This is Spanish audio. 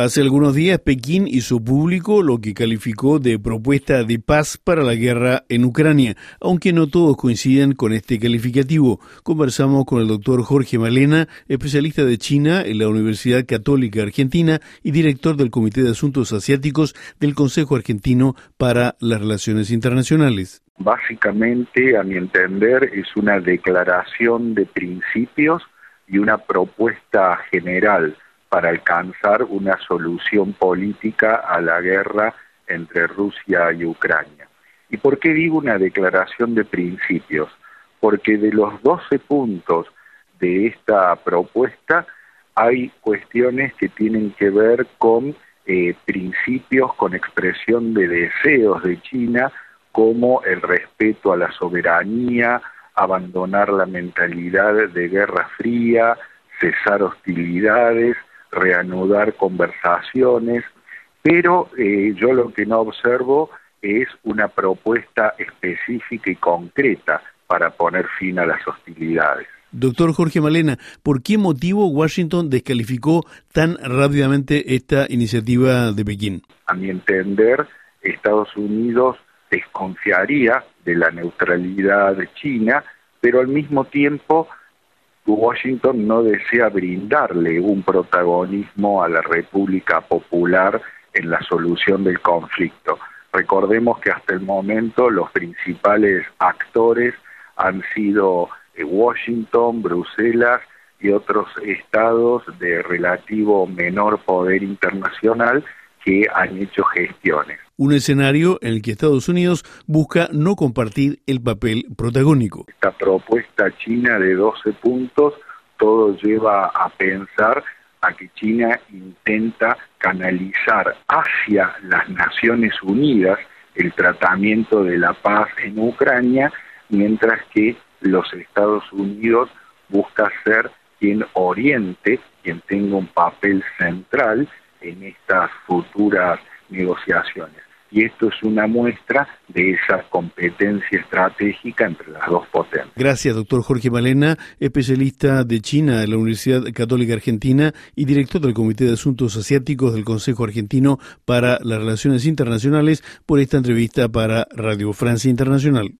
Hace algunos días Pekín hizo público lo que calificó de propuesta de paz para la guerra en Ucrania, aunque no todos coinciden con este calificativo. Conversamos con el doctor Jorge Malena, especialista de China en la Universidad Católica Argentina y director del Comité de Asuntos Asiáticos del Consejo Argentino para las Relaciones Internacionales. Básicamente, a mi entender, es una declaración de principios y una propuesta general para alcanzar una solución política a la guerra entre Rusia y Ucrania. ¿Y por qué digo una declaración de principios? Porque de los 12 puntos de esta propuesta hay cuestiones que tienen que ver con eh, principios, con expresión de deseos de China, como el respeto a la soberanía, abandonar la mentalidad de guerra fría, cesar hostilidades, reanudar conversaciones, pero eh, yo lo que no observo es una propuesta específica y concreta para poner fin a las hostilidades. Doctor Jorge Malena, ¿por qué motivo Washington descalificó tan rápidamente esta iniciativa de Pekín? A mi entender, Estados Unidos desconfiaría de la neutralidad de China, pero al mismo tiempo Washington no desea brindarle un protagonismo a la República Popular en la solución del conflicto. Recordemos que hasta el momento los principales actores han sido eh, Washington, Bruselas y otros estados de relativo menor poder internacional que han hecho gestiones. Un escenario en el que Estados Unidos busca no compartir el papel protagónico. Esta propuesta china de 12 puntos, todo lleva a pensar a que China intenta canalizar hacia las Naciones Unidas el tratamiento de la paz en Ucrania, mientras que los Estados Unidos busca ser quien oriente, quien tenga un papel central en estas futuras negociaciones. Y esto es una muestra de esa competencia estratégica entre las dos potencias. Gracias, doctor Jorge Malena, especialista de China de la Universidad Católica Argentina y director del Comité de Asuntos Asiáticos del Consejo Argentino para las Relaciones Internacionales, por esta entrevista para Radio Francia Internacional.